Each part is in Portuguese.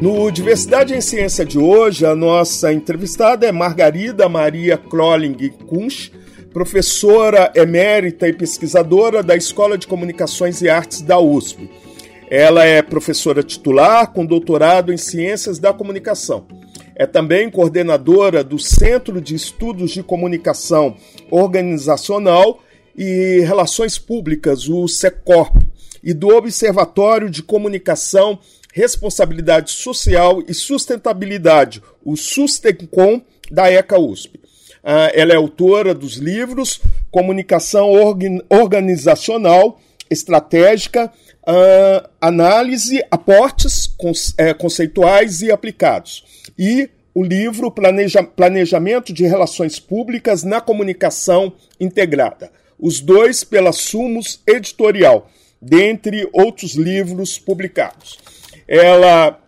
No Diversidade em Ciência de hoje, a nossa entrevistada é Margarida Maria Crolling Kunsch, professora emérita e pesquisadora da Escola de Comunicações e Artes da USP. Ela é professora titular com doutorado em Ciências da Comunicação. É também coordenadora do Centro de Estudos de Comunicação Organizacional e Relações Públicas, o SECORP, e do Observatório de Comunicação Responsabilidade Social e Sustentabilidade, o Sustencom, da ECA USP. Ah, ela é autora dos livros Comunicação Organizacional, Estratégica, ah, Análise, Aportes é, Conceituais e Aplicados. E o livro Planeja Planejamento de Relações Públicas na Comunicação Integrada. Os dois pela Sumos Editorial, dentre outros livros publicados. Ela,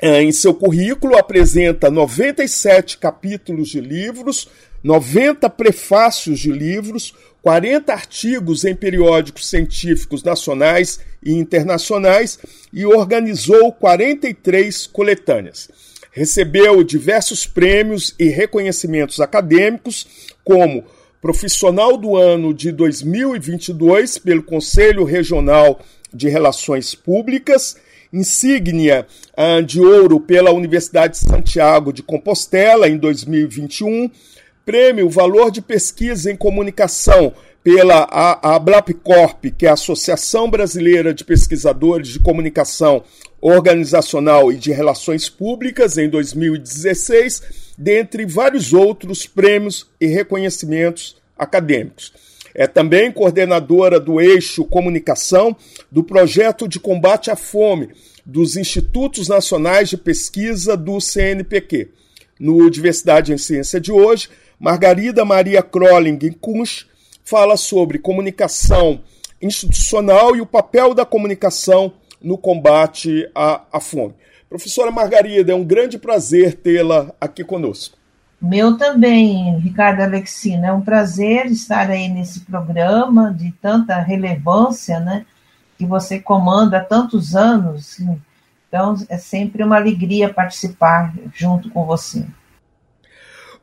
é, em seu currículo, apresenta 97 capítulos de livros, 90 prefácios de livros, 40 artigos em periódicos científicos nacionais e internacionais e organizou 43 coletâneas. Recebeu diversos prêmios e reconhecimentos acadêmicos, como Profissional do Ano de 2022 pelo Conselho Regional de Relações Públicas insígnia uh, de ouro pela Universidade de Santiago de Compostela em 2021, prêmio Valor de Pesquisa em Comunicação pela ABLAPCorp, que é a Associação Brasileira de Pesquisadores de Comunicação Organizacional e de Relações Públicas em 2016, dentre vários outros prêmios e reconhecimentos acadêmicos. É também coordenadora do eixo Comunicação do projeto de combate à fome dos Institutos Nacionais de Pesquisa do CNPq. No Diversidade em Ciência de hoje, Margarida Maria Crolling Kunsch fala sobre comunicação institucional e o papel da comunicação no combate à, à fome. Professora Margarida, é um grande prazer tê-la aqui conosco. Meu também, Ricardo Alexina. É um prazer estar aí nesse programa de tanta relevância, né? Que você comanda há tantos anos. Então, é sempre uma alegria participar junto com você.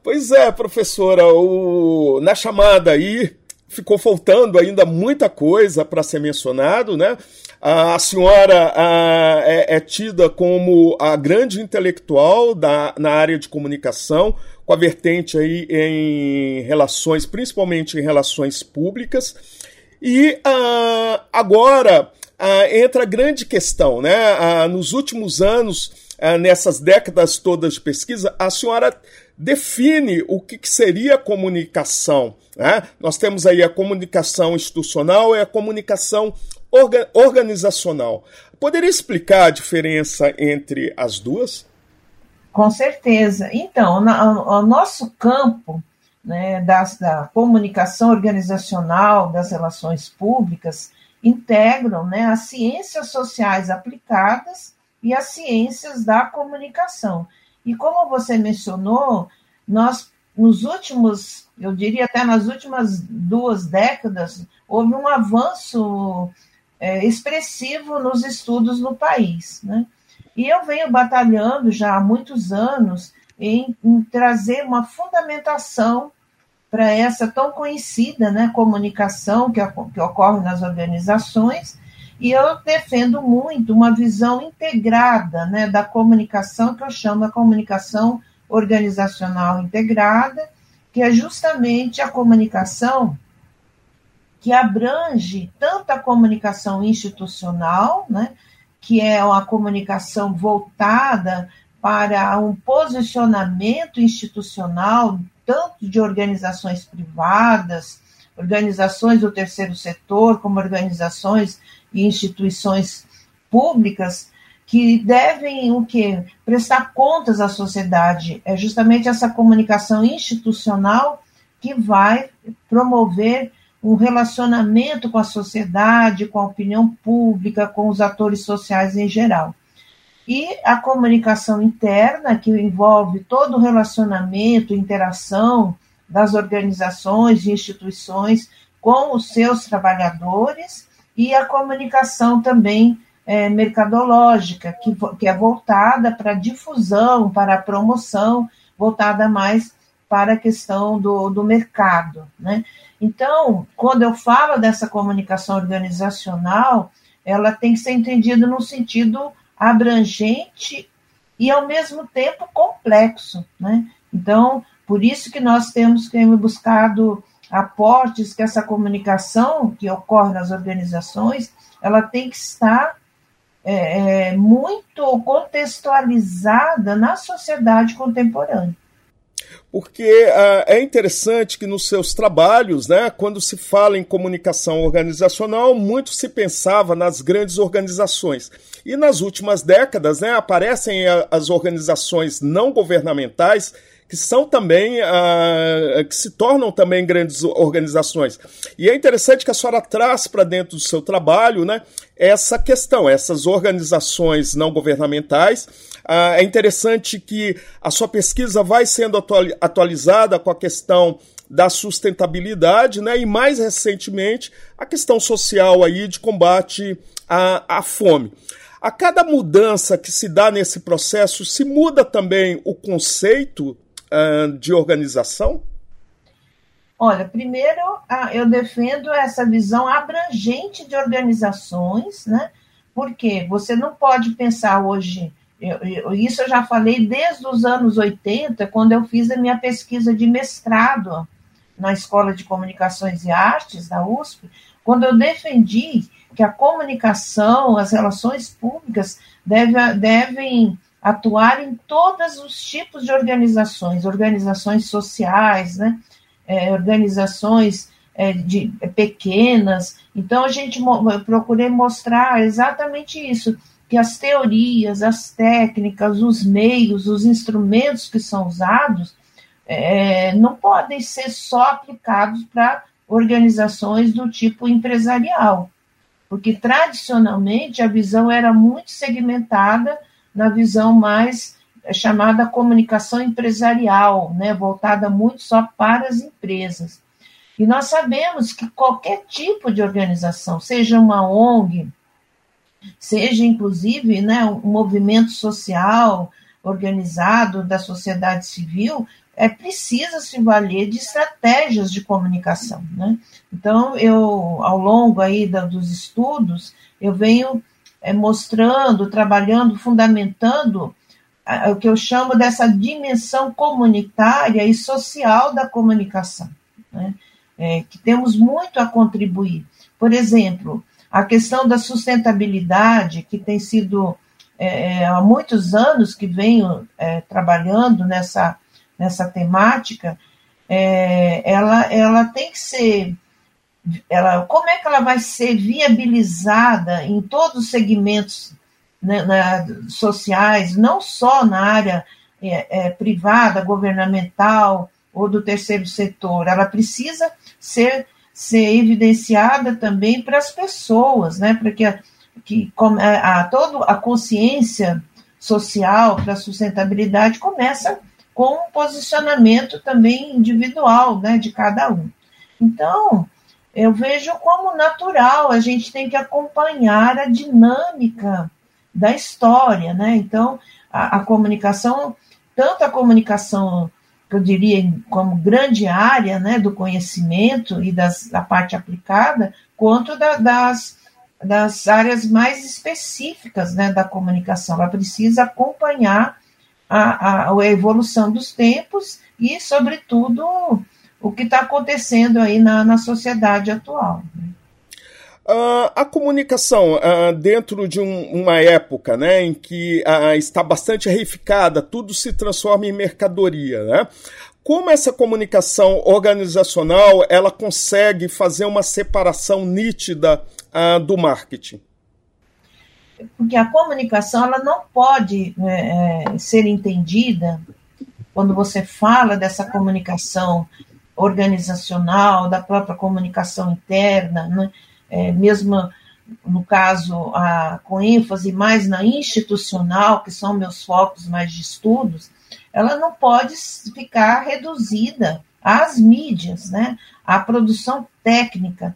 Pois é, professora, o... na chamada aí ficou faltando ainda muita coisa para ser mencionado, né? A senhora a, é, é, tida como a grande intelectual da, na área de comunicação, com a vertente aí em relações, principalmente em relações públicas. E uh, agora uh, entra a grande questão, né? Nos últimos anos, nessas décadas todas de pesquisa, a senhora define o que, que seria comunicação. Né? Nós temos aí a comunicação institucional e a comunicação orga organizacional. Poderia explicar a diferença entre as duas? Com certeza. Então, o nosso campo né, das, da comunicação organizacional, das relações públicas, integram né, as ciências sociais aplicadas e as ciências da comunicação. E como você mencionou, nós, nos últimos, eu diria até nas últimas duas décadas, houve um avanço é, expressivo nos estudos no país. Né? E eu venho batalhando já há muitos anos em, em trazer uma fundamentação para essa tão conhecida né, comunicação que, que ocorre nas organizações, e eu defendo muito uma visão integrada né, da comunicação, que eu chamo a comunicação organizacional integrada, que é justamente a comunicação que abrange tanto a comunicação institucional, né, que é uma comunicação voltada para um posicionamento institucional, tanto de organizações privadas, organizações do terceiro setor, como organizações e instituições públicas, que devem o quê? Prestar contas à sociedade. É justamente essa comunicação institucional que vai promover um relacionamento com a sociedade, com a opinião pública, com os atores sociais em geral. E a comunicação interna, que envolve todo o relacionamento, interação das organizações e instituições com os seus trabalhadores, e a comunicação também é, mercadológica, que, que é voltada para difusão, para promoção, voltada mais para a questão do, do mercado. Né? Então, quando eu falo dessa comunicação organizacional, ela tem que ser entendida no sentido abrangente e, ao mesmo tempo, complexo. Né? Então, por isso que nós temos que buscado aportes que essa comunicação que ocorre nas organizações, ela tem que estar é, é, muito contextualizada na sociedade contemporânea. Porque uh, é interessante que nos seus trabalhos, né, quando se fala em comunicação organizacional, muito se pensava nas grandes organizações. E nas últimas décadas né, aparecem as organizações não governamentais que são também, uh, que se tornam também grandes organizações. E é interessante que a senhora traz para dentro do seu trabalho né, essa questão, essas organizações não governamentais. Uh, é interessante que a sua pesquisa vai sendo atualizada com a questão da sustentabilidade, né, e mais recentemente a questão social aí de combate à, à fome. A cada mudança que se dá nesse processo, se muda também o conceito de organização? Olha, primeiro eu defendo essa visão abrangente de organizações, né? Porque você não pode pensar hoje, eu, eu, isso eu já falei desde os anos 80, quando eu fiz a minha pesquisa de mestrado na Escola de Comunicações e Artes da USP, quando eu defendi que a comunicação, as relações públicas deve, devem atuar em todos os tipos de organizações, organizações sociais, né? É, organizações é, de, é, pequenas. Então, a gente eu procurei mostrar exatamente isso, que as teorias, as técnicas, os meios, os instrumentos que são usados é, não podem ser só aplicados para organizações do tipo empresarial, porque tradicionalmente a visão era muito segmentada na visão mais é, chamada comunicação empresarial, né, voltada muito só para as empresas. E nós sabemos que qualquer tipo de organização, seja uma ONG, seja inclusive né, um movimento social organizado da sociedade civil, é precisa se valer de estratégias de comunicação. Né? Então, eu, ao longo aí da, dos estudos, eu venho é, mostrando, trabalhando, fundamentando o que eu chamo dessa dimensão comunitária e social da comunicação, né? é, que temos muito a contribuir. Por exemplo, a questão da sustentabilidade, que tem sido é, é há muitos anos que venho é, trabalhando nessa, nessa temática, é, ela, ela tem que ser ela, como é que ela vai ser viabilizada em todos os segmentos né, na, sociais, não só na área é, é, privada, governamental ou do terceiro setor, ela precisa ser, ser evidenciada também para as pessoas, né, para que, que a, a, toda a consciência social para a sustentabilidade começa com um posicionamento também individual né, de cada um. Então, eu vejo como natural, a gente tem que acompanhar a dinâmica da história, né? Então, a, a comunicação, tanto a comunicação, que eu diria, como grande área né, do conhecimento e das, da parte aplicada, quanto da, das, das áreas mais específicas né, da comunicação. Ela precisa acompanhar a, a, a evolução dos tempos e, sobretudo, o que está acontecendo aí na, na sociedade atual. Uh, a comunicação uh, dentro de um, uma época né, em que uh, está bastante reificada, tudo se transforma em mercadoria. Né? Como essa comunicação organizacional ela consegue fazer uma separação nítida do marketing? porque a comunicação ela não pode é, é, ser entendida quando você fala dessa comunicação organizacional, da própria comunicação interna, né? é, mesmo no caso a, com ênfase mais na institucional, que são meus focos mais de estudos, ela não pode ficar reduzida às mídias, né? à produção técnica.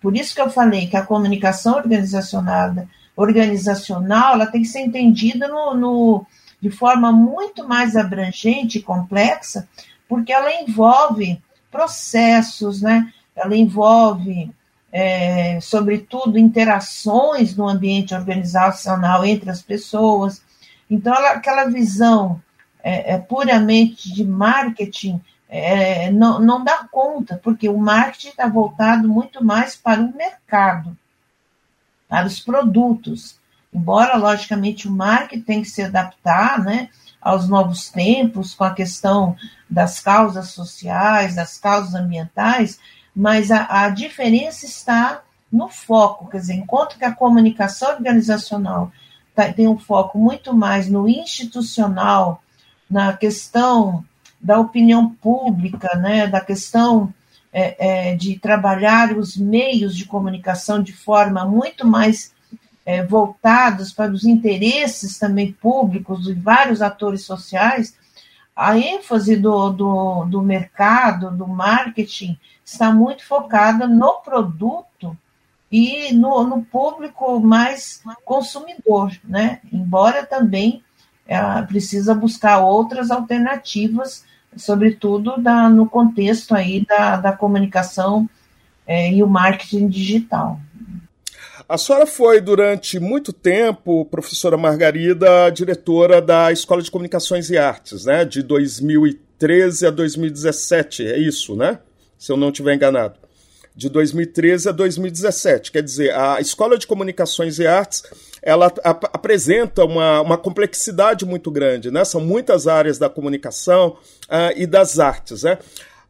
Por isso que eu falei que a comunicação organizacional, organizacional ela tem que ser entendida no, no, de forma muito mais abrangente e complexa, porque ela envolve processos, né? ela envolve, é, sobretudo, interações no ambiente organizacional entre as pessoas. Então, ela, aquela visão é, é puramente de marketing é, não, não dá conta, porque o marketing está voltado muito mais para o mercado, para os produtos. Embora, logicamente, o marketing tem que se adaptar né, aos novos tempos, com a questão das causas sociais, das causas ambientais, mas a, a diferença está no foco, quer dizer, enquanto que a comunicação organizacional tá, tem um foco muito mais no institucional, na questão da opinião pública, né, da questão é, é, de trabalhar os meios de comunicação de forma muito mais é, voltados para os interesses também públicos de vários atores sociais, a ênfase do, do, do mercado, do marketing, está muito focada no produto e no, no público mais consumidor, né? Embora também ela precisa buscar outras alternativas, sobretudo da, no contexto aí da, da comunicação é, e o marketing digital. A senhora foi, durante muito tempo, professora Margarida, diretora da Escola de Comunicações e Artes, né? De 2013 a 2017, é isso, né? Se eu não estiver enganado. De 2013 a 2017. Quer dizer, a Escola de Comunicações e Artes ela ap apresenta uma, uma complexidade muito grande, né? São muitas áreas da comunicação uh, e das artes, né?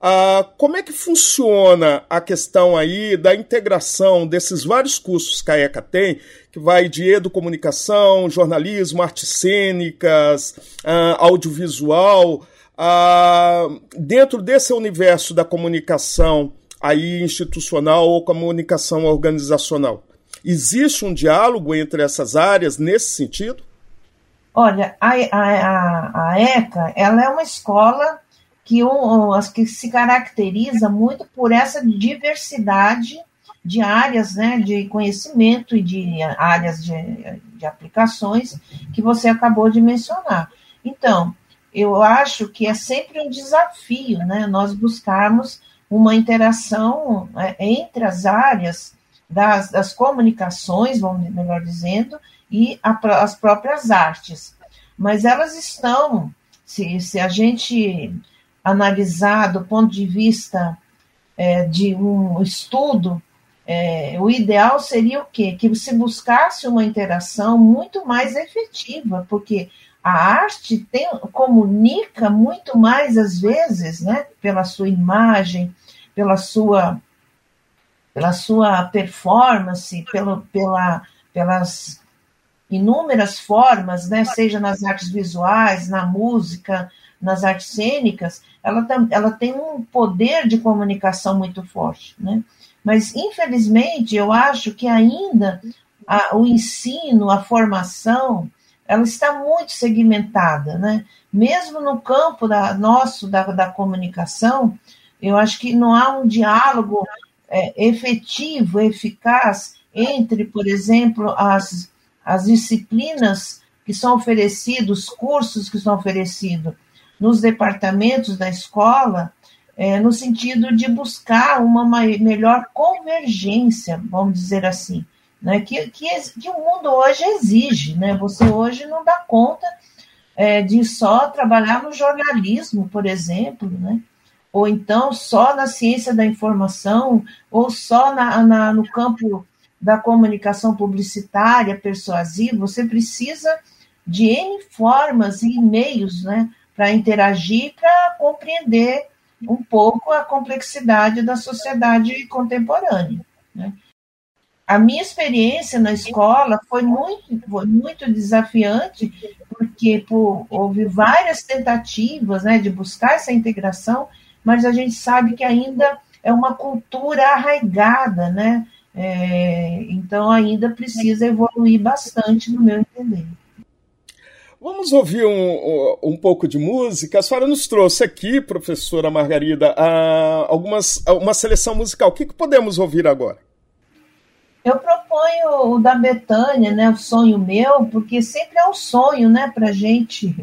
Uh, como é que funciona a questão aí da integração desses vários cursos que a ECA tem, que vai de educomunicação, jornalismo, artes cênicas, uh, audiovisual, uh, dentro desse universo da comunicação aí institucional ou comunicação organizacional? Existe um diálogo entre essas áreas nesse sentido? Olha, a, a, a ECA ela é uma escola que, que se caracteriza muito por essa diversidade de áreas né, de conhecimento e de áreas de, de aplicações que você acabou de mencionar. Então, eu acho que é sempre um desafio né, nós buscarmos uma interação é, entre as áreas das, das comunicações, vamos melhor dizendo, e a, as próprias artes. Mas elas estão, se, se a gente analisar do ponto de vista é, de um estudo, é, o ideal seria o quê? Que se buscasse uma interação muito mais efetiva, porque a arte tem, comunica muito mais, às vezes, né, pela sua imagem, pela sua pela sua performance, pelo, pela, pelas inúmeras formas, né, seja nas artes visuais, na música, nas artes cênicas, ela, ela tem um poder de comunicação muito forte. Né? Mas, infelizmente, eu acho que ainda a, o ensino, a formação, ela está muito segmentada. Né? Mesmo no campo da, nosso da, da comunicação, eu acho que não há um diálogo é, efetivo, eficaz entre, por exemplo, as, as disciplinas que são oferecidos, cursos que são oferecidos nos departamentos da escola, é, no sentido de buscar uma melhor convergência, vamos dizer assim, né, que, que, que, o mundo hoje exige. Né? Você hoje não dá conta é, de só trabalhar no jornalismo, por exemplo, né? ou então só na ciência da informação, ou só na, na, no campo da comunicação publicitária, persuasiva, você precisa de N formas e meios né, para interagir, para compreender um pouco a complexidade da sociedade contemporânea. Né? a minha experiência na escola foi muito, foi muito desafiante, porque houve várias tentativas né, de buscar essa integração, mas a gente sabe que ainda é uma cultura arraigada, né? É, então ainda precisa evoluir bastante, no meu entender. Vamos ouvir um, um, pouco de música. A senhora nos trouxe aqui, professora Margarida, algumas, uma seleção musical. O que, que podemos ouvir agora? Eu proponho o da Betânia, né, o sonho meu, porque sempre é um sonho, né, para gente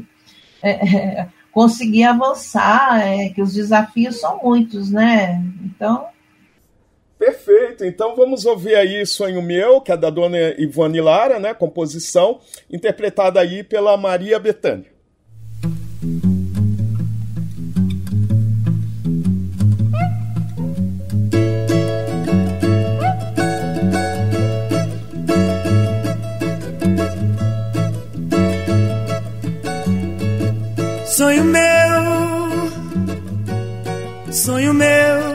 é, é, conseguir avançar, é, que os desafios são muitos, né? Então, Perfeito, então vamos ouvir aí Sonho Meu, que é da dona Ivone Lara, né, composição, interpretada aí pela Maria Bethânia. Sonho meu, sonho meu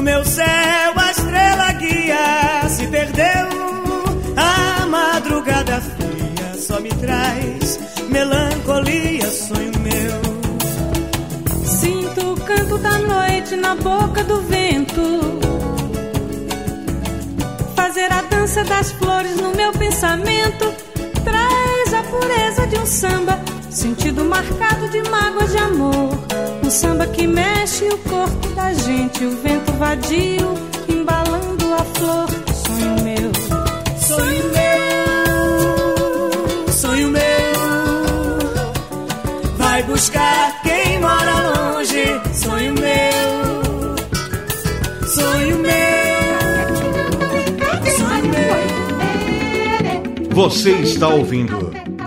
no meu céu a estrela guia se perdeu. A madrugada fria só me traz melancolia, sonho meu. Sinto o canto da noite na boca do vento. Fazer a dança das flores no meu pensamento traz a pureza de um samba, sentido marcado de mágoas de amor. Um samba que mexe o corpo da gente, o vento vadio embalando a flor. Sonho meu, sonho meu, sonho meu. Vai buscar quem mora longe. Sonho meu, sonho meu. Sonho meu. Você está ouvindo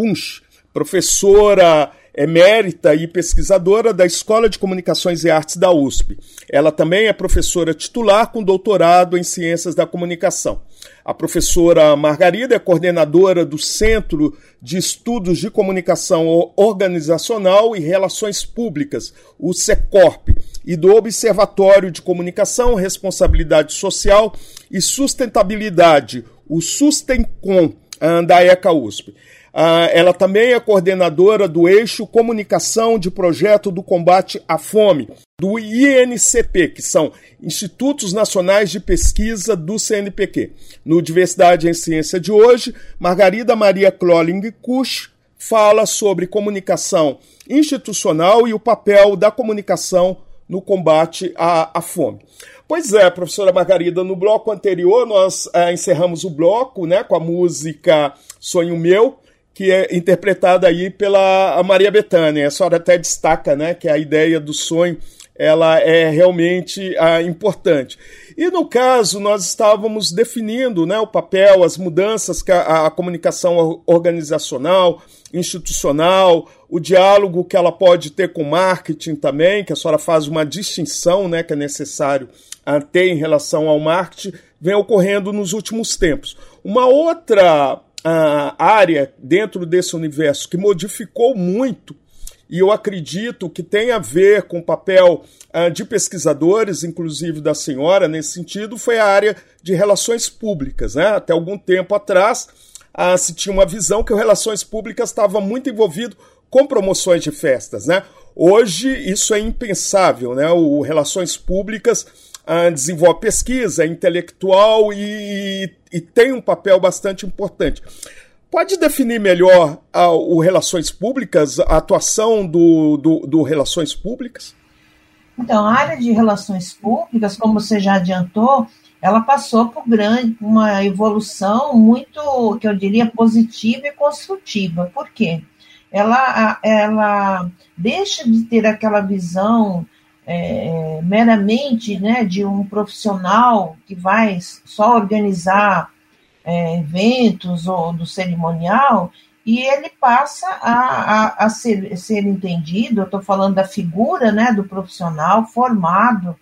Kunsch, professora emérita e pesquisadora da Escola de Comunicações e Artes da USP. Ela também é professora titular com doutorado em Ciências da Comunicação. A professora Margarida é coordenadora do Centro de Estudos de Comunicação Organizacional e Relações Públicas, o SECORP, e do Observatório de Comunicação, Responsabilidade Social e Sustentabilidade, o Sustencom, da ECA USP. Ah, ela também é coordenadora do eixo Comunicação de Projeto do Combate à Fome, do INCP, que são Institutos Nacionais de Pesquisa do CNPq. No Diversidade em Ciência de hoje, Margarida Maria Kloling Kusch fala sobre comunicação institucional e o papel da comunicação no combate à, à fome. Pois é, professora Margarida, no bloco anterior nós é, encerramos o bloco né, com a música Sonho Meu, que é interpretada aí pela Maria Bethânia. A senhora até destaca né, que a ideia do sonho ela é realmente ah, importante. E no caso, nós estávamos definindo né, o papel, as mudanças que a, a comunicação organizacional, institucional, o diálogo que ela pode ter com o marketing também, que a senhora faz uma distinção né, que é necessário ter em relação ao marketing, vem ocorrendo nos últimos tempos. Uma outra uh, área dentro desse universo que modificou muito e eu acredito que tem a ver com o papel uh, de pesquisadores, inclusive da senhora, nesse sentido, foi a área de relações públicas. Né? Até algum tempo atrás, uh, se tinha uma visão que o relações públicas estava muito envolvido com promoções de festas. Né? Hoje, isso é impensável. Né? O Relações Públicas desenvolve pesquisa, é intelectual e, e tem um papel bastante importante. Pode definir melhor uh, o Relações Públicas, a atuação do, do, do, Relações Públicas? Então, a área de Relações Públicas, como você já adiantou, ela passou por grande, uma evolução muito, que eu diria, positiva e construtiva. Por quê? Ela, ela deixa de ter aquela visão é, meramente né, de um profissional que vai só organizar é, eventos ou do cerimonial, e ele passa a, a, a ser, ser entendido, eu estou falando da figura né, do profissional formado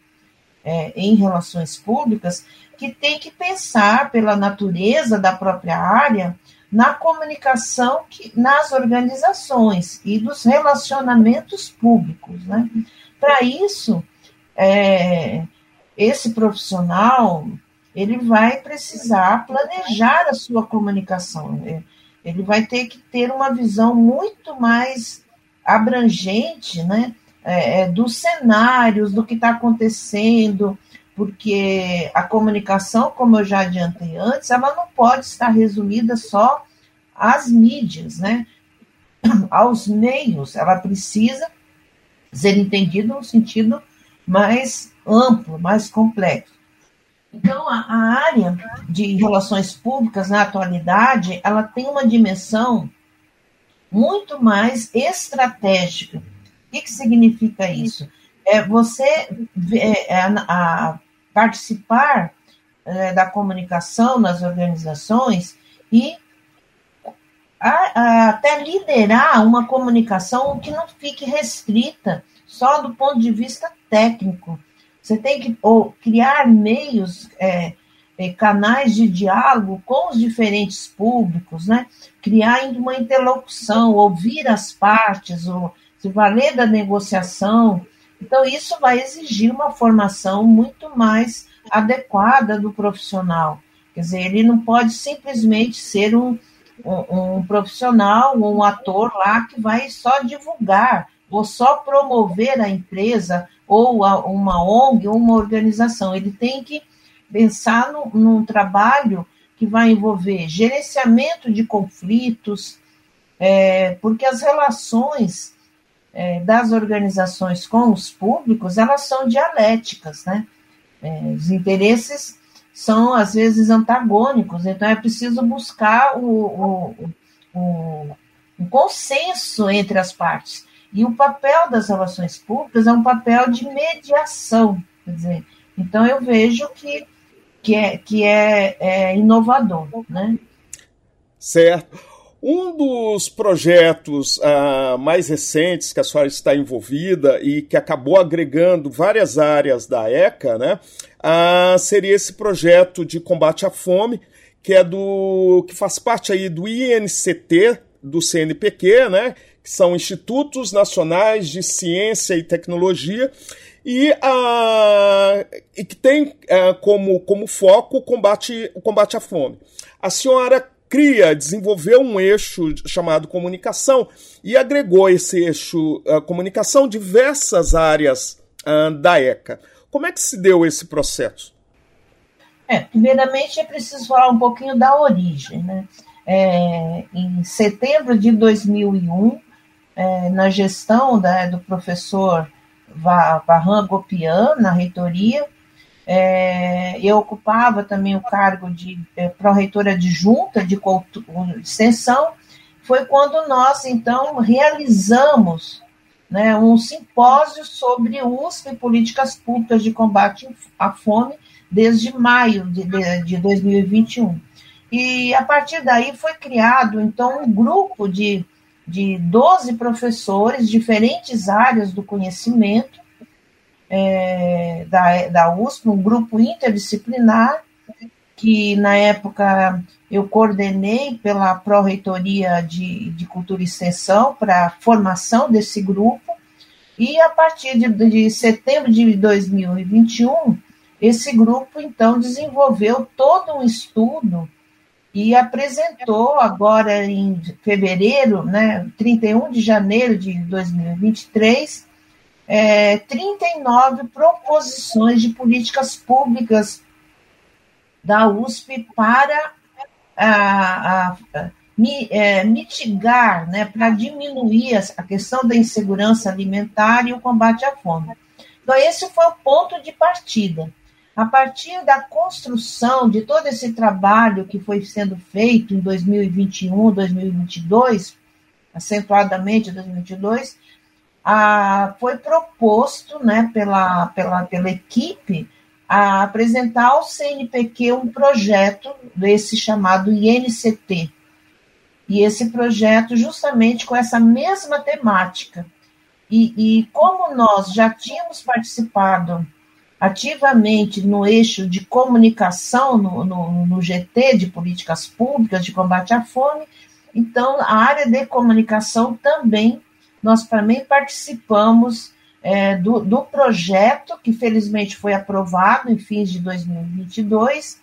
é, em relações públicas, que tem que pensar pela natureza da própria área na comunicação que, nas organizações e dos relacionamentos públicos. Né? Para isso, é, esse profissional ele vai precisar planejar a sua comunicação. Ele vai ter que ter uma visão muito mais abrangente, né, é, é dos cenários, do que está acontecendo, porque a comunicação, como eu já adiantei antes, ela não pode estar resumida só às mídias, né, aos meios. Ela precisa ser entendida no sentido mais amplo, mais complexo. Então, a, a, área de relações públicas na atualidade, ela tem uma dimensão muito mais estratégica. O que, que significa isso? É você é, é, a, participar é, da comunicação nas organizações e a, até liderar uma comunicação que não fique restrita só do ponto de vista técnico, você tem que ou, criar meios, é, é, canais de diálogo com os diferentes públicos, né? criar uma interlocução, ouvir as partes, ou se valer da negociação. Então, isso vai exigir uma formação muito mais adequada do profissional. Quer dizer, ele não pode simplesmente ser um, um, um profissional, um ator lá que vai só divulgar ou só promover a empresa ou a, uma ONG ou uma organização. Ele tem que pensar no, num trabalho que vai envolver gerenciamento de conflitos, é, porque as relações é, das organizações com os públicos, elas são dialéticas, né? É, os interesses são, às vezes, antagônicos, então é preciso buscar o, o, o, consenso entre as partes. E o papel das relações públicas é um papel de mediação, quer dizer, então eu vejo que, que, é, que é, é inovador, né? Certo. Um dos projetos uh, mais recentes que a senhora está envolvida e que acabou agregando várias áreas da ECA, né, uh, seria esse projeto de combate à fome, que é do que faz parte aí do INCT do CNPq, né, que são Institutos Nacionais de Ciência e Tecnologia, e, uh, e que tem uh, como, como foco o combate, o combate à fome. A senhora cria, desenvolveu um eixo chamado comunicação e agregou esse eixo uh, comunicação diversas áreas uh, da ECA. Como é que se deu esse processo? É, primeiramente é preciso falar um pouquinho da origem. Né? É, em setembro de 2001, é, na gestão da, do professor Varran Gopian, na reitoria. É, eu ocupava também o cargo de é, pró-reitora adjunta de, de extensão. Foi quando nós, então, realizamos né, um simpósio sobre o uso e políticas públicas de combate à fome desde maio de, de, de 2021. E a partir daí foi criado, então, um grupo de de 12 professores, diferentes áreas do conhecimento é, da, da USP, um grupo interdisciplinar, que na época eu coordenei pela Pró-Reitoria de, de Cultura e Extensão para a formação desse grupo, e a partir de, de setembro de 2021, esse grupo então desenvolveu todo um estudo e apresentou agora em fevereiro, né, 31 de janeiro de 2023, é, 39 proposições de políticas públicas da USP para a, a, a é, mitigar, né, para diminuir a questão da insegurança alimentar e o combate à fome. Então, esse foi o ponto de partida. A partir da construção de todo esse trabalho que foi sendo feito em 2021, 2022, acentuadamente 2022, a, foi proposto né, pela, pela, pela equipe a apresentar ao CNPq um projeto desse chamado INCT. E esse projeto, justamente com essa mesma temática. E, e como nós já tínhamos participado ativamente no eixo de comunicação, no, no, no, GT de políticas públicas de combate à fome. Então, a área de comunicação também, nós também participamos é, do, do projeto, que felizmente foi aprovado em fins de 2022,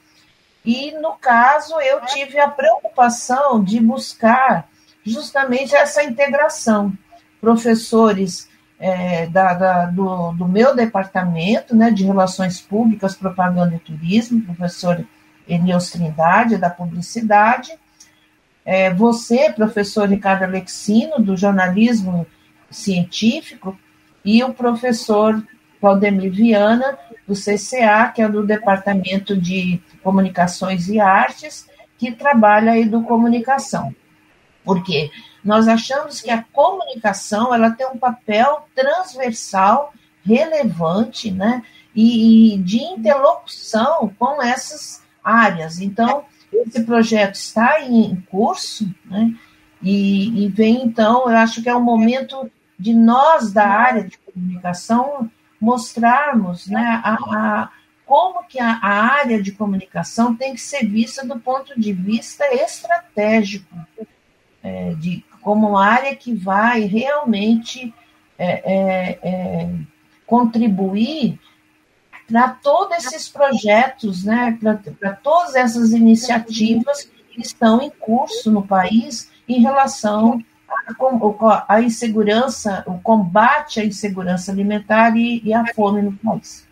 e no caso eu tive a preocupação de buscar justamente essa integração. Professores é, da, da, do, do, meu departamento né, de Relações Públicas, Propaganda e Turismo, professor Elios Trindade, da Publicidade, é, você, professor Ricardo Alexino, do Jornalismo Científico, e o professor Claudemir Viana, do CCA, que é do Departamento de Comunicações e Artes, que trabalha a educomunicação. Por quê? Nós achamos que a comunicação ela tem um papel transversal, relevante, né? E, e de interlocução com essas áreas. Então, esse projeto está em curso, né? E, e, vem, então, eu acho que é o momento de nós, da área de comunicação, mostrarmos né, a, a como que a, a, área de comunicação tem que ser vista do ponto de vista estratégico, é, de como uma área que vai realmente é, é, é contribuir para todos esses projetos, né, para todas essas iniciativas que estão em curso no país em relação à insegurança, o combate à insegurança alimentar e, e à fome no país.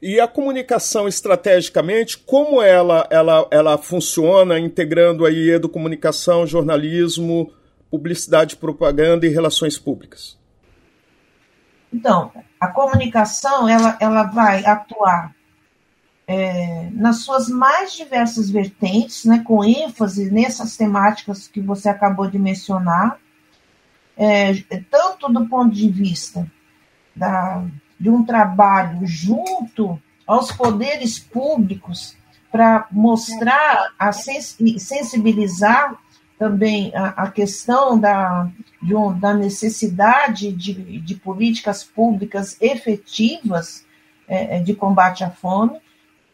E a comunicação estrategicamente, como ela, ela, ela funciona integrando aí educomunicação, jornalismo, publicidade, propaganda e relações públicas? Então, a comunicação ela, ela vai atuar é, nas suas mais diversas vertentes, né, com ênfase nessas temáticas que você acabou de mencionar, é, tanto do ponto de vista da, de um trabalho junto aos poderes públicos para mostrar, a sensibilizar também a, a questão da, um, da necessidade de, de, políticas públicas efetivas é, de combate à fome,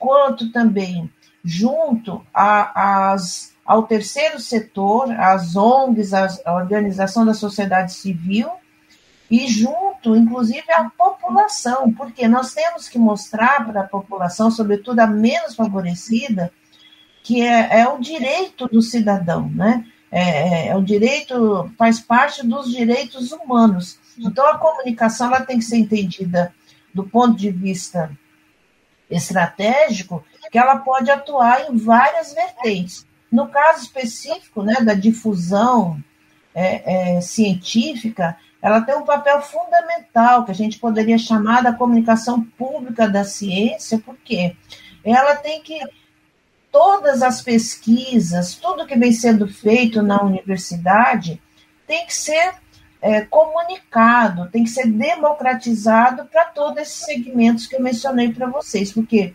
quanto também junto a, as, ao terceiro setor, as ONGs, a organização da sociedade civil, e junto, inclusive, à população, porque nós temos que mostrar para a população, sobretudo a menos favorecida, que é, é o direito do cidadão, né? É, é, é, o direito, faz parte dos direitos humanos. Então, a comunicação ela tem que ser entendida do ponto de vista estratégico, que ela pode atuar em várias vertentes. No caso específico né, da difusão é, é, científica, ela tem um papel fundamental, que a gente poderia chamar da comunicação pública da ciência, porque ela tem que todas as pesquisas, tudo que vem sendo feito na universidade tem que ser é, comunicado, tem que ser democratizado para todos esses segmentos que eu mencionei para vocês, porque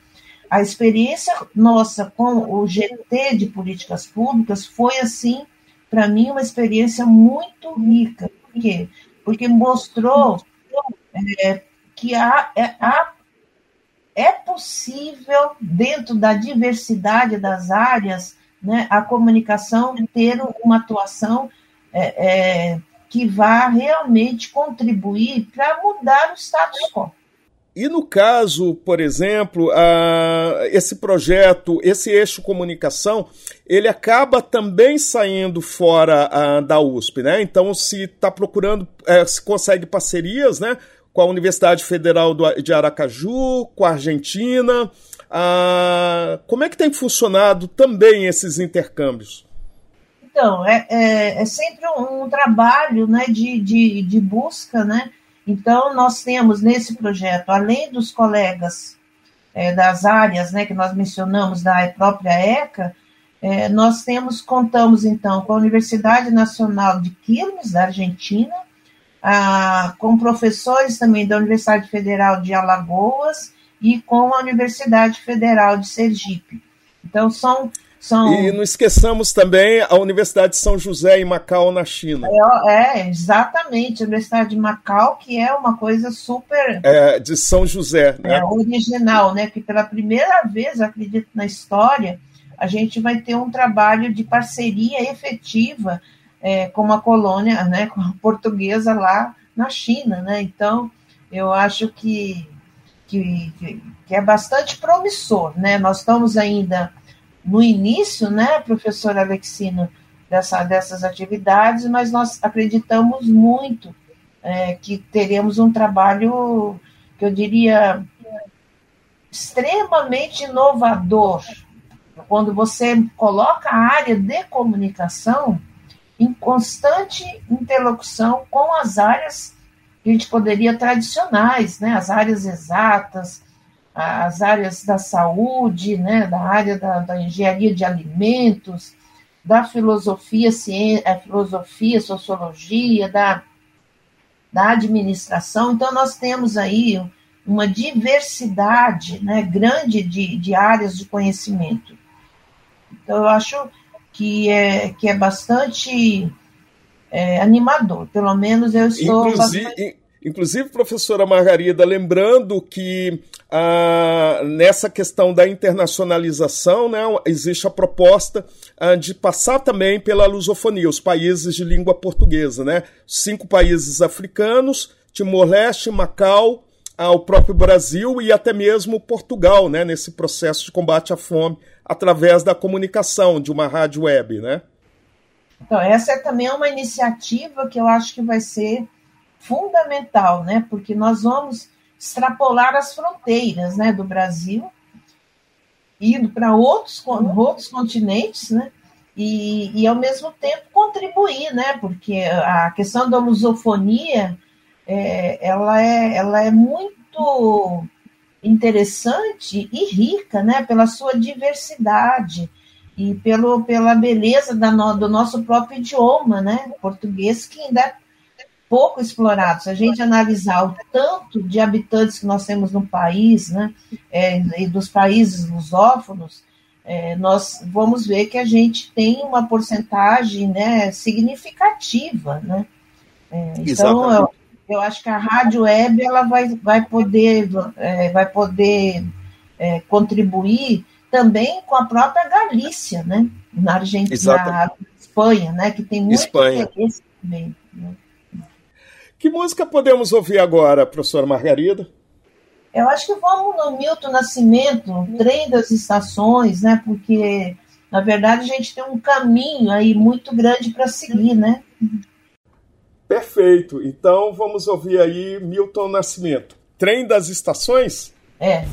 a experiência nossa com o GT de políticas públicas foi, assim, para mim, uma experiência muito rica. Por quê? Porque mostrou é, que há, é, há é possível, dentro da diversidade das áreas, né, a comunicação ter uma atuação é, é, que vá realmente contribuir para mudar o status quo. E no caso, por exemplo, esse projeto, esse eixo comunicação, ele acaba também saindo fora da USP, né? Então, se está procurando, uh, se consegue parcerias, né? com a Universidade Federal de Aracaju, com a Argentina. Como é que tem funcionado também esses intercâmbios? Então, é, é, é sempre um, um, trabalho né, de, de, de busca, né? Então, nós temos nesse projeto, além dos colegas é, das áreas né, que nós mencionamos da própria ECA, é, nós temos, contamos então com a Universidade Nacional de Quilmes, da Argentina, a, com professores também da Universidade Federal de Alagoas e com a Universidade Federal de Sergipe. Então, são. São... E não esqueçamos também a Universidade de São José, em Macau, na China. É, é, exatamente, a Universidade de Macau, que é uma coisa super. É, de São José, né? É, original, né? Que pela primeira vez, acredito, na história, a gente vai ter um trabalho de parceria efetiva é, com uma colônia, né, com a portuguesa lá na China, né? Então, eu acho que, que, que é bastante promissor, né? Nós estamos ainda no início, né, professor Alexino, dessa, dessas atividades, mas nós acreditamos muito é, que teremos um trabalho que eu diria extremamente inovador, quando você coloca a área de comunicação em constante interlocução com as áreas que a gente poderia tradicionais, né, as áreas exatas, as áreas da saúde, né, da área da, da engenharia de alimentos, da filosofia, ciência, filosofia, sociologia, da, da administração. Então, nós temos aí uma diversidade né, grande de, de áreas de conhecimento. Então, eu acho que é, que é bastante é, animador. Pelo menos eu estou. Inclusive, bastante... inclusive, professora Margarida, lembrando que ah, nessa questão da internacionalização, né, existe a proposta ah, de passar também pela lusofonia, os países de língua portuguesa, né? Cinco países africanos, Timor-Leste, Macau, ao próprio Brasil e até mesmo Portugal, né, nesse processo de combate à fome através da comunicação de uma rádio web, né? Então, essa é também uma iniciativa que eu acho que vai ser fundamental, né? Porque nós vamos extrapolar as fronteiras, né, do Brasil, indo para outros, outros continentes, né? E, e, ao mesmo tempo contribuir, né? Porque a questão da lusofonia é, ela, é, ela é muito interessante e rica, né, pela sua diversidade e pelo, pela beleza da no, do nosso próprio idioma, né, português, que ainda pouco explorado. Se a gente analisar o tanto de habitantes que nós temos no país, né, é, e dos países lusófonos, é, nós vamos ver que a gente tem uma porcentagem, né, significativa, né. É, então, eu acho que a rádio web ela vai, vai poder, é, vai poder é, contribuir também com a própria Galícia, né? Na Argentina, na Espanha, né? Que tem muito Espanha. interesse também. Né? Que música podemos ouvir agora, professora Margarida? Eu acho que vamos no Milton Nascimento, Trem das Estações, né? Porque, na verdade, a gente tem um caminho aí muito grande para seguir, né? Perfeito. Então vamos ouvir aí Milton Nascimento. Trem das estações? É.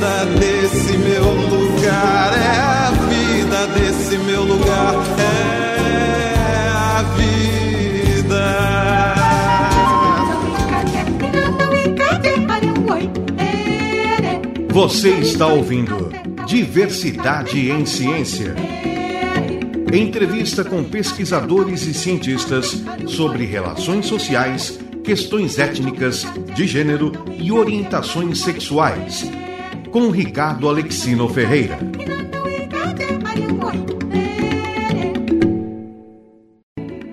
vida desse meu lugar. É a vida desse meu lugar. É a vida. Você está ouvindo Diversidade em Ciência. Entrevista com pesquisadores e cientistas sobre relações sociais, questões étnicas, de gênero e orientações sexuais. Com Ricardo Alexino Ferreira.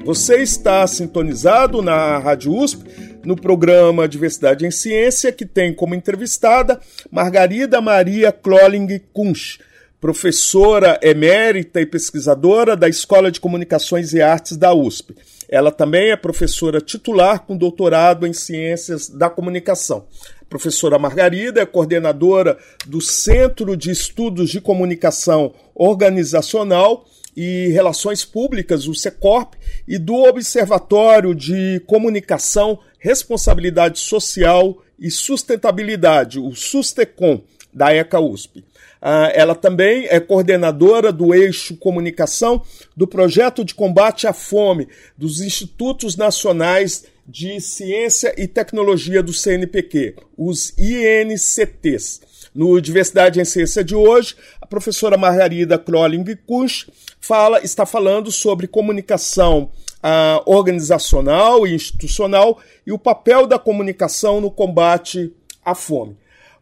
Você está sintonizado na Rádio USP no programa Diversidade em Ciência, que tem como entrevistada Margarida Maria Kloling Kunsch, professora emérita e pesquisadora da Escola de Comunicações e Artes da USP. Ela também é professora titular com doutorado em Ciências da Comunicação. A professora Margarida é coordenadora do Centro de Estudos de Comunicação Organizacional e Relações Públicas, o SECORP, e do Observatório de Comunicação, Responsabilidade Social e Sustentabilidade, o SUSTECOM, da ECA USP. Ah, ela também é coordenadora do eixo comunicação do projeto de combate à fome dos Institutos Nacionais de Ciência e Tecnologia do CNPq, os INCTs. No Diversidade em Ciência de hoje, a professora Margarida Kroling Kusch fala, está falando sobre comunicação ah, organizacional e institucional e o papel da comunicação no combate à fome.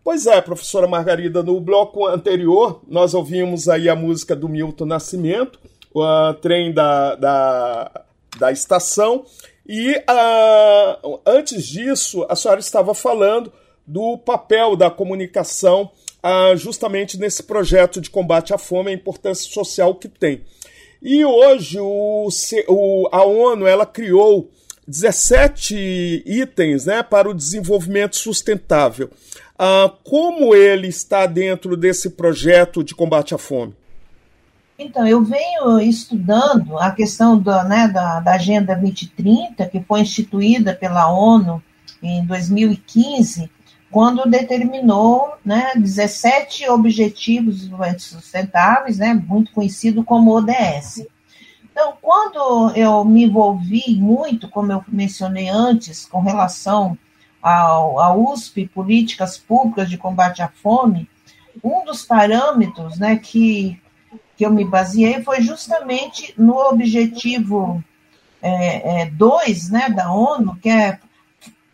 Pois é, professora Margarida, no bloco anterior nós ouvimos aí a música do Milton Nascimento, o trem da, da, da estação, e uh, antes disso a senhora estava falando do papel da comunicação uh, justamente nesse projeto de combate à fome, a importância social que tem. E hoje o, o, a ONU ela criou 17 itens né, para o desenvolvimento sustentável. Uh, como ele está dentro desse projeto de combate à fome? Então, eu venho estudando a questão da, né, da, da Agenda 2030, que foi instituída pela ONU em 2015, quando determinou né, 17 Objetivos de Desenvolvimento Sustentáveis, né, muito conhecido como ODS. Então, quando eu me envolvi muito, como eu mencionei antes, com relação ao, à USP, Políticas Públicas de Combate à Fome, um dos parâmetros né, que, que eu me baseei foi justamente no objetivo 2 é, é, né, da ONU, que é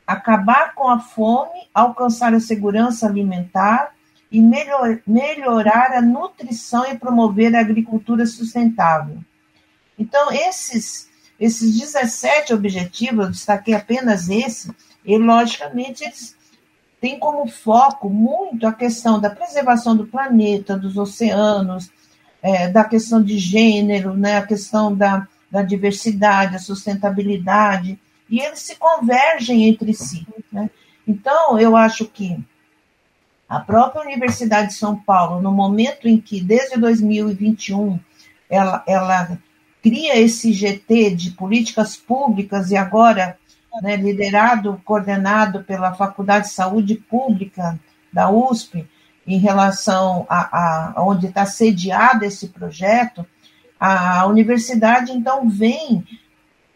acabar com a fome, alcançar a segurança alimentar e melhor, melhorar a nutrição e promover a agricultura sustentável. Então, esses, esses 17 objetivos, eu destaquei apenas esse, e logicamente eles têm como foco muito a questão da preservação do planeta, dos oceanos, é, da questão de gênero, né, a questão da, da diversidade, a sustentabilidade, e eles se convergem entre si. Né? Então, eu acho que a própria Universidade de São Paulo, no momento em que, desde 2021, ela, ela cria esse GT de políticas públicas e agora né, liderado, coordenado pela Faculdade de Saúde Pública da USP, em relação a, a onde está sediado esse projeto, a universidade então vem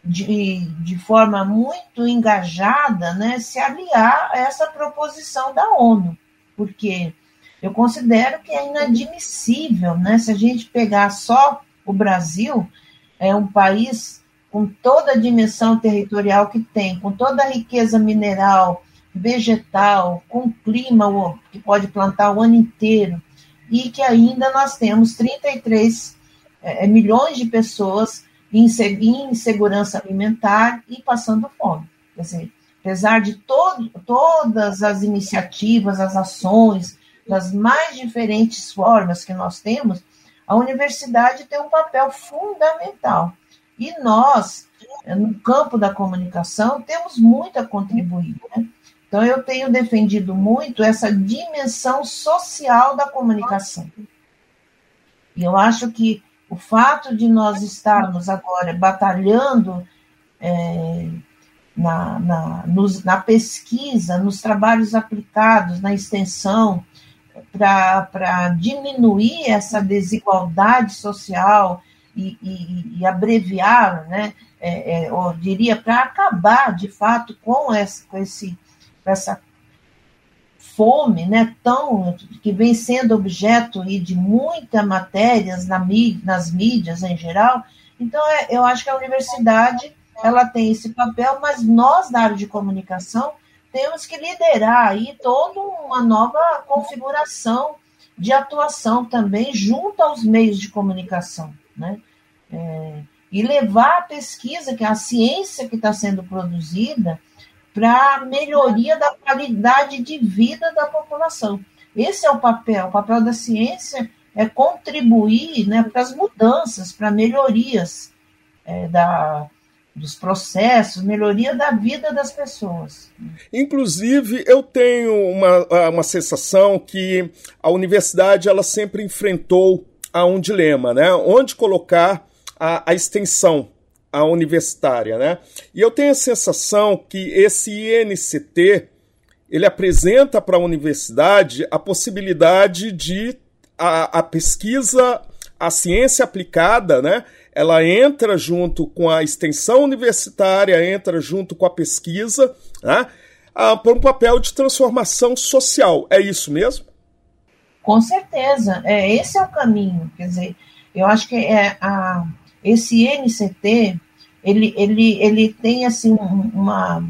de, de forma muito engajada, né, se aliar a essa proposição da ONU, porque eu considero que é inadmissível, né, se a gente pegar só o Brasil, é um país com toda a dimensão territorial que tem, com toda a riqueza mineral, vegetal, com clima que pode plantar o ano inteiro, e que ainda nós temos 33 é, milhões de pessoas em insegurança alimentar e passando fome. Quer dizer, apesar de todo, todas as iniciativas, as ações, das mais diferentes formas que nós temos, a universidade tem um papel fundamental. E nós, no campo da comunicação, temos muito a contribuir. Né? Então, eu tenho defendido muito essa dimensão social da comunicação. E eu acho que o fato de nós estarmos agora batalhando é, na, na, nos, na pesquisa, nos trabalhos aplicados, na extensão, para diminuir essa desigualdade social e, e, e abreviar, né, é, é, diria, para acabar de fato com, essa, com esse, essa fome, né, tão que vem sendo objeto de muitas matérias na nas mídias em geral. Então, é, eu acho que a universidade ela tem esse papel, mas nós da área de comunicação temos que liderar aí toda uma nova configuração de atuação também junto aos meios de comunicação, né? É, e levar a pesquisa, que é a ciência que está sendo produzida, para melhoria da qualidade de vida da população. Esse é o papel. O papel da ciência é contribuir né, para as mudanças, para melhorias é, da, dos processos, melhoria da vida das pessoas. Inclusive, eu tenho uma, uma sensação que a universidade ela sempre enfrentou a um dilema, né? Onde colocar a, a extensão a universitária, né? E eu tenho a sensação que esse INCT ele apresenta para a universidade a possibilidade de a, a pesquisa, a ciência aplicada, né? Ela entra junto com a extensão universitária, entra junto com a pesquisa, né? Ah, para um papel de transformação social. É isso mesmo? Com certeza. É, esse é o caminho. Quer dizer, eu acho que é a, esse NCT ele, ele, ele tem assim uma,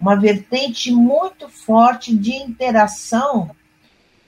uma vertente muito forte de interação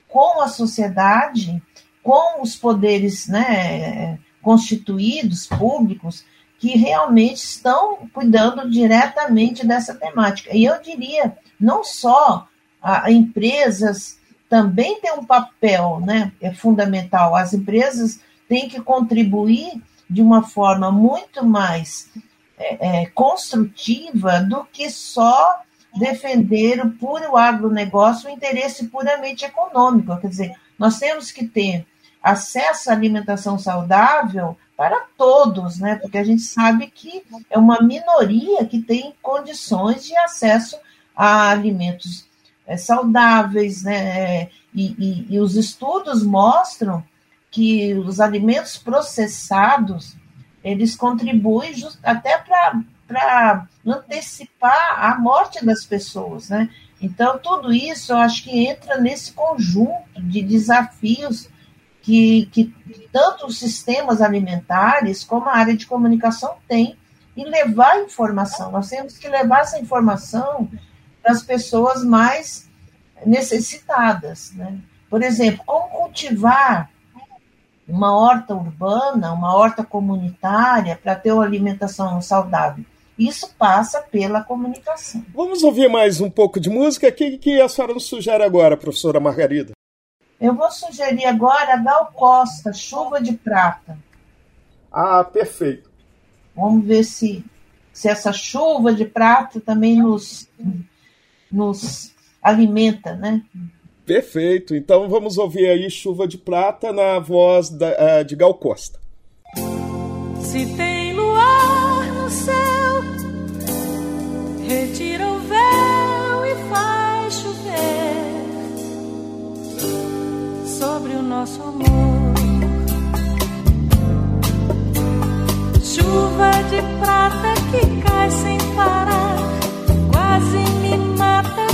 com a sociedade, com os poderes né, constituídos, públicos, que realmente estão cuidando diretamente dessa temática. E eu diria, não só a, empresas também têm um papel né, é fundamental, as empresas têm que contribuir de uma forma muito mais é, é, construtiva do que só defender o puro agronegócio, o interesse puramente econômico. Quer dizer, nós temos que ter acesso à alimentação saudável para todos, né? Porque a gente sabe que é uma minoria que tem condições de acesso a alimentos é, saudáveis, né? E, e, e os estudos mostram que os alimentos processados eles contribuem just, até para antecipar a morte das pessoas, né? Então, tudo isso eu acho que entra nesse conjunto de desafios que, que tanto os sistemas alimentares como a área de comunicação têm e levar informação. Nós temos que levar essa informação para as pessoas mais necessitadas. Né? Por exemplo, como cultivar uma horta urbana, uma horta comunitária, para ter uma alimentação saudável. Isso passa pela comunicação. Vamos ouvir mais um pouco de música. O que, que a senhora nos sugere agora, professora Margarida? Eu vou sugerir agora Gal Costa, Chuva de Prata. Ah, perfeito. Vamos ver se, se essa chuva de prata também nos, nos alimenta, né? Perfeito. Então vamos ouvir aí Chuva de Prata na voz da, uh, de Gal Costa. Se tem luar no céu, retira o véu e faz chover sobre o nosso amor. Chuva de prata que cai sem parar, quase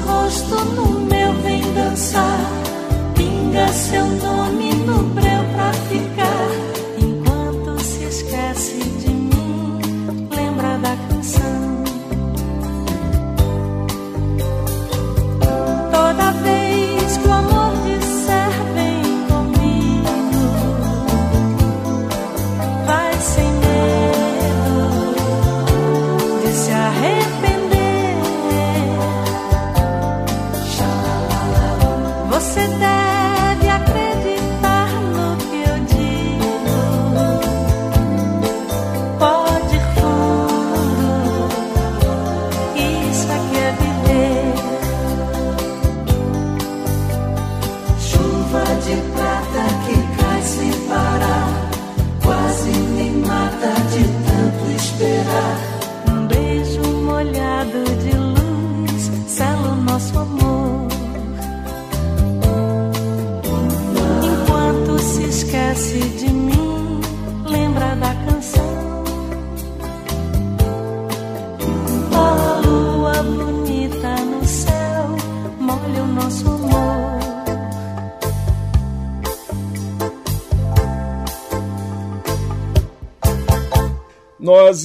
rosto no meu, vem dançar. Pinga seu nome no breu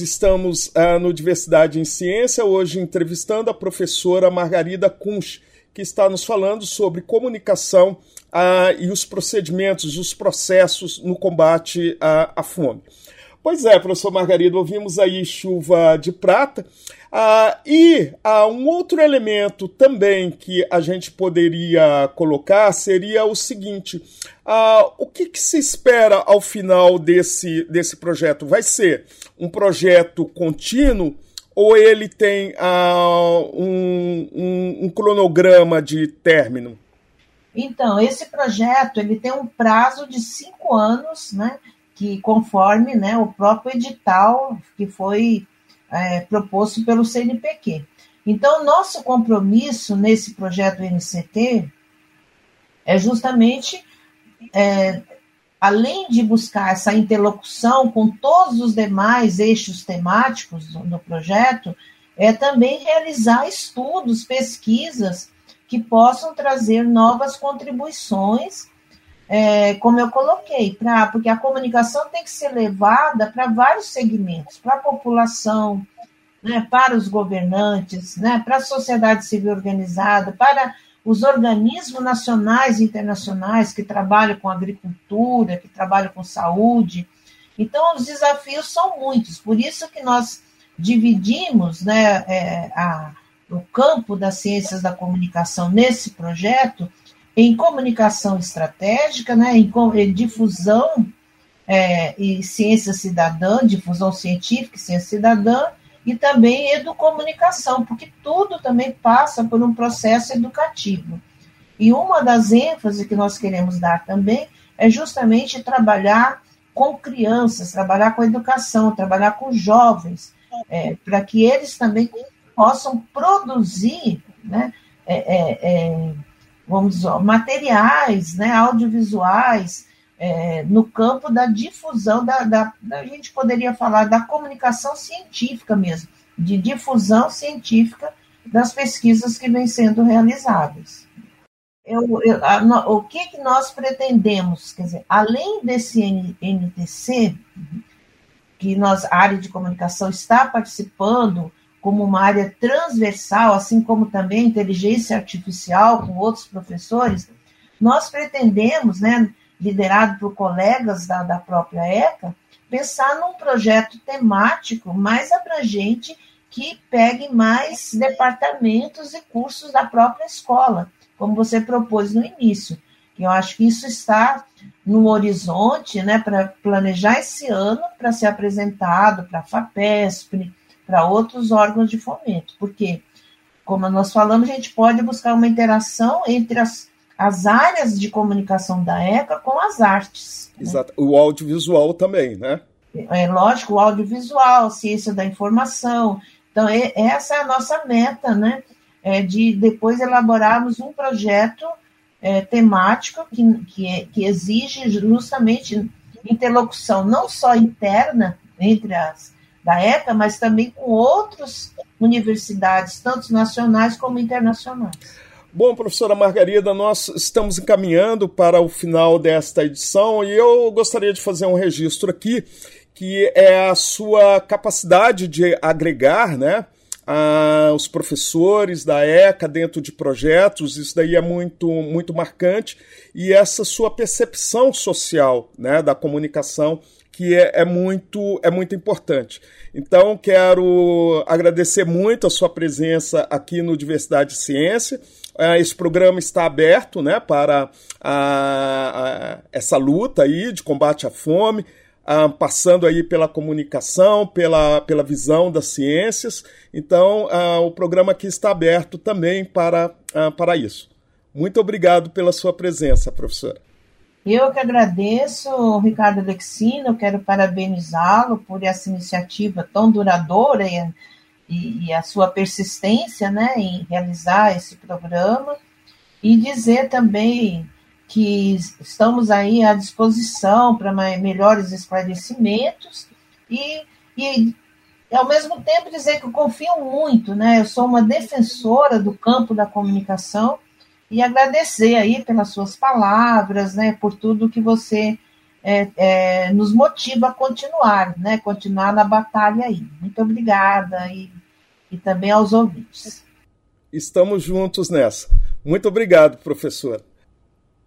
estamos ah, no Diversidade em Ciência, hoje entrevistando a professora Margarida Kunsch, que está nos falando sobre comunicação ah, e os procedimentos, os processos no combate à, fome. Pois é, professor Margarida, ouvimos aí chuva de prata. Ah, e um outro elemento também que a gente poderia colocar seria o seguinte: ah, o que, que se espera ao final desse, desse projeto? Vai ser um projeto contínuo ou ele tem ah, um, um, um cronograma de término? Então, esse projeto ele tem um prazo de cinco anos, né? Que conforme né, o próprio edital que foi é, proposto pelo CNPq. Então, nosso compromisso nesse projeto NCT é justamente, é, além de buscar essa interlocução com todos os demais eixos temáticos do, do projeto, é também realizar estudos, pesquisas que possam trazer novas contribuições, é, como eu coloquei, pra, porque a comunicação tem que ser levada para vários segmentos, para a população, né, para os governantes, né, para a sociedade civil organizada, para os organismos nacionais e internacionais que trabalham com agricultura, que trabalham com saúde. Então, os desafios são muitos, por isso que nós dividimos né, é, a, o campo das ciências da comunicação nesse projeto em comunicação estratégica, né, em, em difusão é, e ciência cidadã, difusão científica e ciência cidadã, e também educomunicação, porque tudo também passa por um processo educativo. E uma das ênfases que nós queremos dar também é justamente trabalhar com crianças, trabalhar com educação, trabalhar com jovens, é, para que eles também possam produzir, né, é, é, é vamos dizer, materiais, né, audiovisuais, é, no campo da difusão, da, da, a gente poderia falar da comunicação científica mesmo, de difusão científica das pesquisas que vêm sendo realizadas. Eu, eu, a, no, o que, que nós pretendemos, quer dizer, além desse NTC, que nós, a área de comunicação está participando como uma área transversal, assim como também inteligência artificial com outros professores, nós pretendemos, né, liderado por colegas da, da própria ECA, pensar num projeto temático mais abrangente que pegue mais departamentos e cursos da própria escola, como você propôs no início. Eu acho que isso está no horizonte, né, para planejar esse ano para ser apresentado para a FAPESP, para outros órgãos de fomento, porque, como nós falamos, a gente pode buscar uma interação entre as, as áreas de comunicação da ECA com as artes. Né? Exato. Né? O audiovisual também, né? É lógico, o audiovisual, ciência da informação. Então, é, essa é a nossa meta, né? É de depois elaborarmos um projeto é, temático que, que, é, que exige justamente interlocução não só interna entre as da ECA, mas também com outras universidades, tanto nacionais como internacionais. Bom, professora Margarida, nós estamos encaminhando para o final desta edição e eu gostaria de fazer um registro aqui, que é a sua capacidade de agregar, né? os professores da ECA dentro de projetos, isso daí é muito, muito marcante, e essa sua percepção social né, da comunicação que é, é, muito, é muito importante. Então, quero agradecer muito a sua presença aqui no Diversidade e Ciência. É, esse programa está aberto né, para a, a, essa luta aí de combate à fome, a, passando aí pela comunicação, pela, pela visão das ciências. Então, o programa aqui está aberto também para, para isso. Muito obrigado pela sua presença, professora. Eu que agradeço, Ricardo Alexino, quero parabenizá-lo por essa iniciativa tão duradoura e, e, e, a sua persistência né, em realizar esse programa e dizer também que estamos aí à disposição para melhores esclarecimentos e, e ao mesmo tempo dizer que eu confio muito, né? Eu sou uma defensora do campo da comunicação e agradecer aí pelas suas palavras, né, por tudo que você é, é, nos motiva a continuar, né, continuar na batalha aí. Muito obrigada e, e também aos ouvintes. Estamos juntos nessa. Muito obrigado, professor.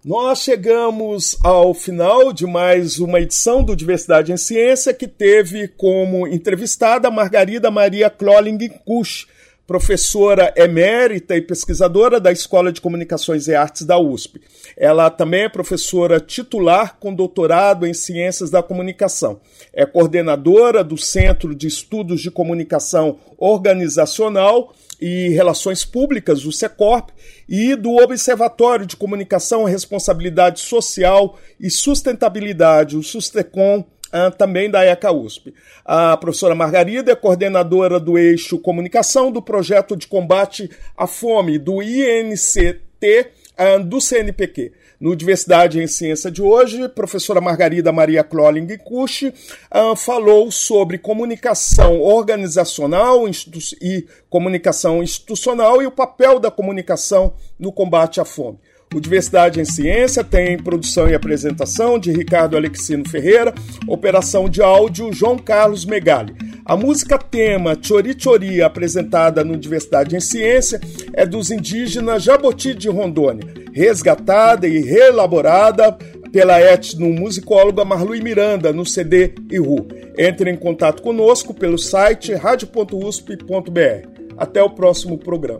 Nós chegamos ao final de mais uma edição do Diversidade em Ciência, que teve como entrevistada Margarida Maria Kloling Kusch, professora emérita e pesquisadora da Escola de Comunicações e Artes da USP. Ela também é professora titular com doutorado em Ciências da Comunicação. É coordenadora do Centro de Estudos de Comunicação Organizacional e Relações Públicas, o SECORP, e do Observatório de Comunicação, Responsabilidade Social e Sustentabilidade, o SUSTECOM, ah, também da ECA USP. A professora Margarida é coordenadora do eixo comunicação do projeto de combate à fome do INCT ah, do CNPq. No Diversidade em Ciência de hoje, professora Margarida Maria Kloling Kusch ah, falou sobre comunicação organizacional e comunicação institucional e o papel da comunicação no combate à fome. O Diversidade em Ciência tem produção e apresentação de Ricardo Alexino Ferreira, operação de áudio João Carlos Megali. A música tema Chori Chori, apresentada no Diversidade em Ciência, é dos indígenas Jaboti de Rondônia, resgatada e reelaborada pela etnomusicóloga Marlui Miranda no CD Iru. Entre em contato conosco pelo site radio.usp.br. Até o próximo programa.